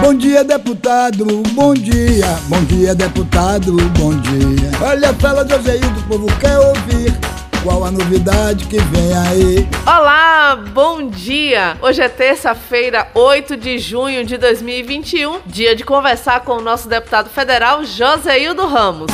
Bom dia, deputado, bom dia. Bom dia, deputado, bom dia. Olha, fala Joséildo, o povo quer ouvir. Qual a novidade que vem aí? Olá, bom dia! Hoje é terça-feira, 8 de junho de 2021, dia de conversar com o nosso deputado federal Joséildo Ramos.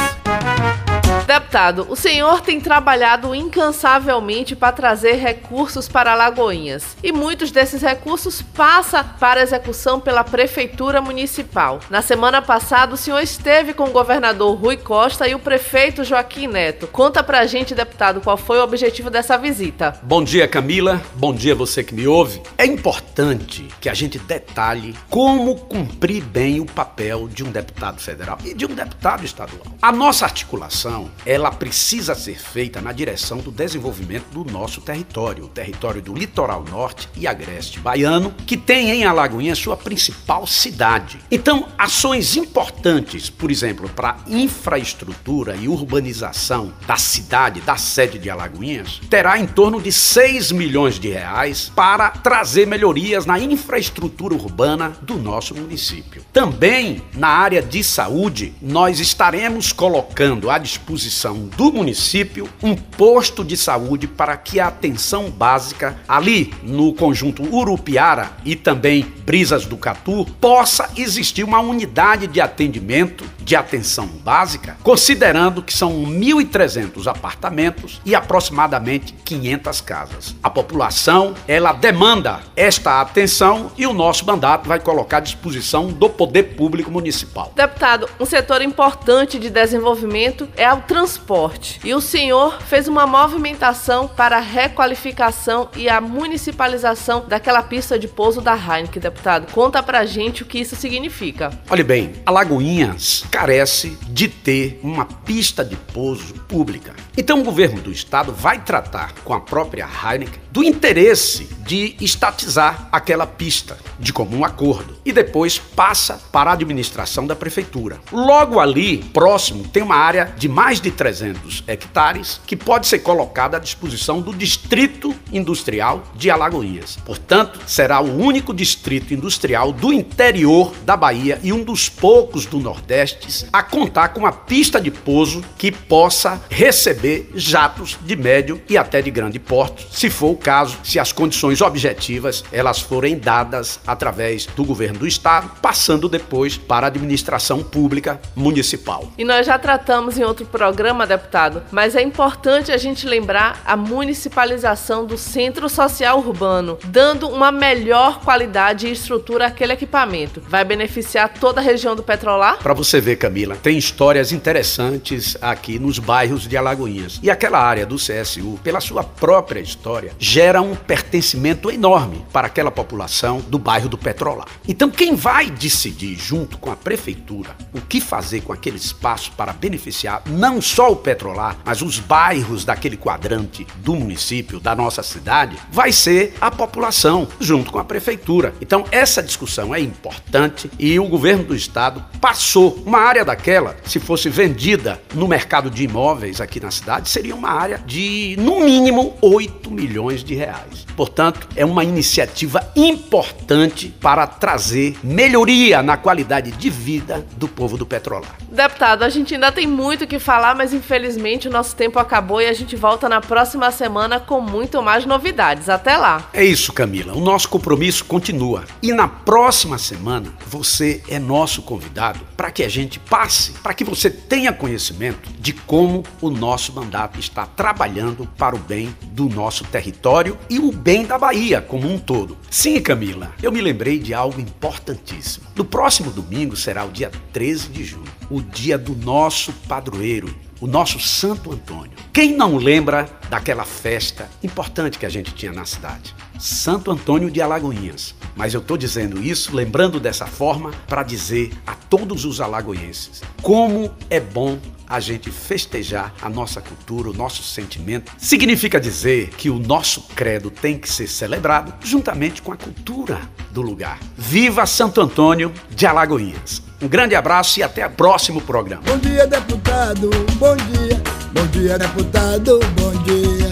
Deputado, o senhor tem trabalhado incansavelmente para trazer recursos para Lagoinhas e muitos desses recursos passam para execução pela Prefeitura Municipal. Na semana passada, o senhor esteve com o governador Rui Costa e o prefeito Joaquim Neto. Conta pra gente, deputado, qual foi o objetivo dessa visita. Bom dia, Camila. Bom dia, você que me ouve. É importante que a gente detalhe como cumprir bem o papel de um deputado federal e de um deputado estadual. A nossa articulação ela precisa ser feita na direção do desenvolvimento do nosso território, o território do litoral norte e agreste baiano, que tem em Alagoinha sua principal cidade. Então, ações importantes, por exemplo, para infraestrutura e urbanização da cidade, da sede de Alagoinhas, terá em torno de 6 milhões de reais para trazer melhorias na infraestrutura urbana do nosso município. Também na área de saúde, nós estaremos colocando à disposição disposição do município um posto de saúde para que a atenção básica ali no conjunto Urupiara e também Brisas do Catu possa existir uma unidade de atendimento de atenção básica, considerando que são 1.300 apartamentos e aproximadamente 500 casas. A população, ela demanda esta atenção e o nosso mandato vai colocar à disposição do poder público municipal. Deputado, um setor importante de desenvolvimento é o transporte. E o senhor fez uma movimentação para a requalificação e a municipalização daquela pista de pouso da Heineken, deputado. Conta pra gente o que isso significa. Olha bem, Alagoinhas carece de ter uma pista de pouso pública. Então o governo do estado vai tratar com a própria Heineken do interesse de estatizar aquela pista de comum acordo e depois passa para a administração da prefeitura. Logo ali, próximo, tem uma área de mais de 300 hectares que pode ser colocada à disposição do Distrito Industrial de Alagoinhas. Portanto, será o único distrito industrial do interior da Bahia e um dos poucos do Nordeste a contar com uma pista de pouso que possa receber jatos de médio e até de grande porte, se for caso, se as condições objetivas elas forem dadas através do governo do estado, passando depois para a administração pública municipal. E nós já tratamos em outro programa, deputado, mas é importante a gente lembrar a municipalização do centro social urbano, dando uma melhor qualidade e estrutura àquele equipamento. Vai beneficiar toda a região do Petrolar? Para você ver, Camila, tem histórias interessantes aqui nos bairros de Alagoinhas. E aquela área do CSU, pela sua própria história, gera um pertencimento enorme para aquela população do bairro do Petrolar. Então, quem vai decidir, junto com a prefeitura, o que fazer com aquele espaço para beneficiar não só o Petrolar, mas os bairros daquele quadrante do município, da nossa cidade, vai ser a população, junto com a prefeitura. Então, essa discussão é importante e o governo do estado passou uma área daquela, se fosse vendida no mercado de imóveis aqui na cidade, seria uma área de, no mínimo, 8 milhões de reais. Portanto, é uma iniciativa importante para trazer melhoria na qualidade de vida do povo do Petrolar. Deputado, a gente ainda tem muito o que falar, mas infelizmente o nosso tempo acabou e a gente volta na próxima semana com muito mais novidades. Até lá. É isso, Camila. O nosso compromisso continua. E na próxima semana, você é nosso convidado para que a gente passe, para que você tenha conhecimento de como o nosso mandato está trabalhando para o bem do nosso território e o bem da Bahia como um todo. Sim, Camila, eu me lembrei de algo importantíssimo. No próximo domingo será o dia 13 de junho, o dia do nosso padroeiro, o nosso Santo Antônio. Quem não lembra daquela festa importante que a gente tinha na cidade? Santo Antônio de Alagoinhas. Mas eu estou dizendo isso, lembrando dessa forma, para dizer a todos os alagoenses como é bom a gente festejar a nossa cultura, o nosso sentimento. Significa dizer que o nosso credo tem que ser celebrado juntamente com a cultura do lugar. Viva Santo Antônio de Alagoinhas! Um grande abraço e até o próximo programa. Bom dia, deputado. Bom dia. Bom dia, deputado. Bom dia.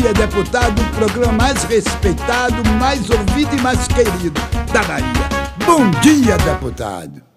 Dia, deputado, o programa mais respeitado, mais ouvido e mais querido da Bahia. Bom dia, deputado.